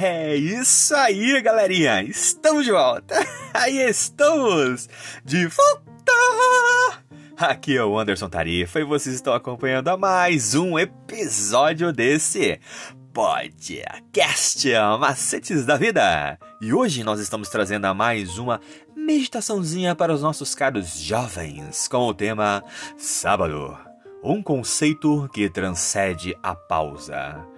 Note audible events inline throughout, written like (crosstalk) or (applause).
É isso aí, galerinha! Estamos de volta! (laughs) Aí estamos! De volta! Aqui é o Anderson Tarifa e vocês estão acompanhando a mais um episódio desse podcast Macetes da Vida. E hoje nós estamos trazendo a mais uma meditaçãozinha para os nossos caros jovens com o tema Sábado. Um conceito que transcende a pausa.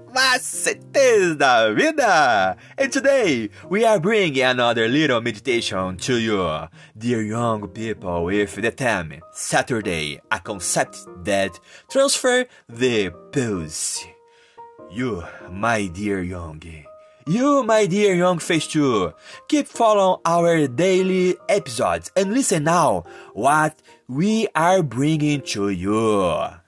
Macetes da Vida! And today we are bringing another little meditation to you, dear young people, with the theme Saturday, a concept that transfer the pulse. You, my dear young, you, my dear young face too, keep following our daily episodes and listen now what we are bringing to you.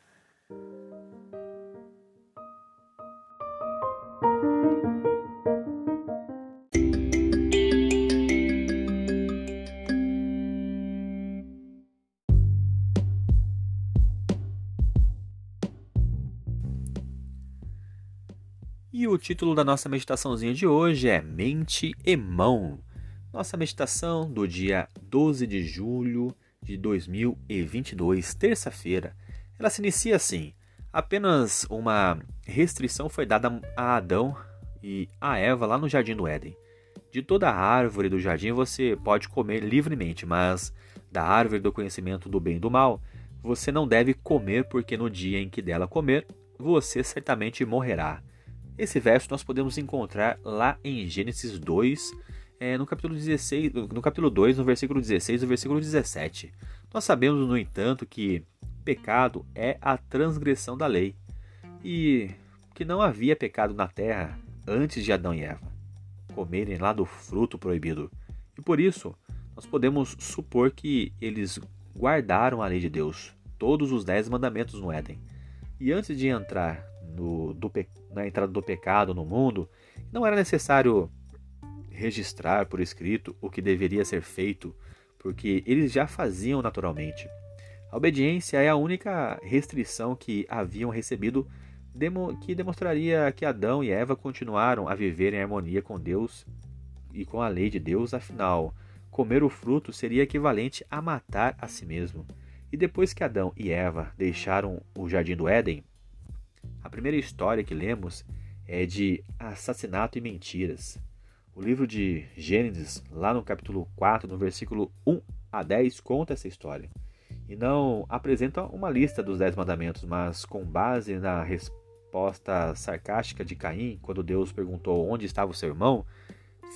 E o título da nossa meditaçãozinha de hoje é Mente e Mão. Nossa meditação do dia 12 de julho de 2022, terça-feira. Ela se inicia assim: apenas uma restrição foi dada a Adão e a Eva lá no jardim do Éden. De toda a árvore do jardim você pode comer livremente, mas da árvore do conhecimento do bem e do mal você não deve comer, porque no dia em que dela comer, você certamente morrerá. Esse verso nós podemos encontrar lá em Gênesis 2, é, no capítulo 16, no capítulo 2, no versículo 16 e versículo 17. Nós sabemos, no entanto, que pecado é a transgressão da lei e que não havia pecado na terra antes de Adão e Eva comerem lá do fruto proibido. E por isso, nós podemos supor que eles guardaram a lei de Deus, todos os dez mandamentos no Éden. E antes de entrar no, do, na entrada do pecado no mundo, não era necessário registrar por escrito o que deveria ser feito, porque eles já faziam naturalmente. A obediência é a única restrição que haviam recebido que demonstraria que Adão e Eva continuaram a viver em harmonia com Deus e com a lei de Deus, afinal, comer o fruto seria equivalente a matar a si mesmo. E depois que Adão e Eva deixaram o jardim do Éden, a primeira história que lemos é de assassinato e mentiras. O livro de Gênesis, lá no capítulo 4, no versículo 1 a 10, conta essa história. E não apresenta uma lista dos dez mandamentos, mas com base na resposta sarcástica de Caim, quando Deus perguntou onde estava o seu irmão,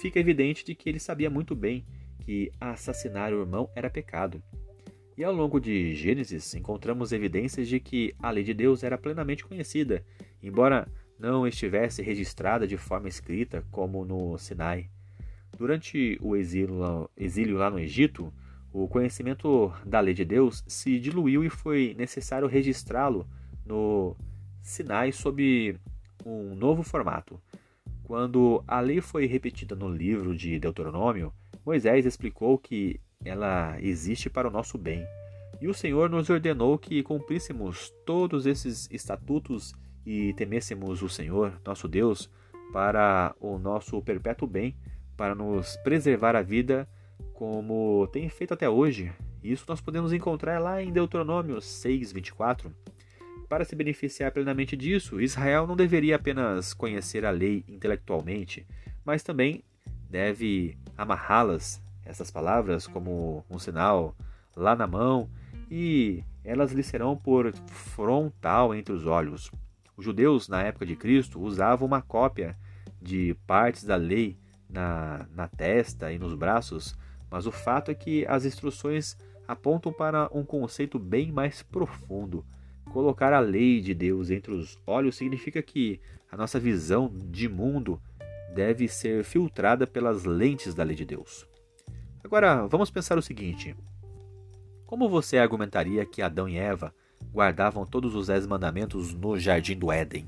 fica evidente de que ele sabia muito bem que assassinar o irmão era pecado. E ao longo de Gênesis, encontramos evidências de que a lei de Deus era plenamente conhecida, embora não estivesse registrada de forma escrita como no Sinai. Durante o exílio, lá no Egito, o conhecimento da lei de Deus se diluiu e foi necessário registrá-lo no Sinai sob um novo formato. Quando a lei foi repetida no livro de Deuteronômio, Moisés explicou que ela existe para o nosso bem. E o Senhor nos ordenou que cumpríssemos todos esses estatutos e temêssemos o Senhor, nosso Deus, para o nosso perpétuo bem, para nos preservar a vida como tem feito até hoje. Isso nós podemos encontrar lá em Deuteronômio 6, 24. Para se beneficiar plenamente disso, Israel não deveria apenas conhecer a lei intelectualmente, mas também deve amarrá-las essas palavras como um sinal lá na mão e elas lhe serão por frontal entre os olhos. Os judeus, na época de Cristo, usavam uma cópia de partes da lei na, na testa e nos braços, mas o fato é que as instruções apontam para um conceito bem mais profundo. Colocar a lei de Deus entre os olhos significa que a nossa visão de mundo deve ser filtrada pelas lentes da lei de Deus. Agora, vamos pensar o seguinte: como você argumentaria que Adão e Eva guardavam todos os dez mandamentos no jardim do Éden?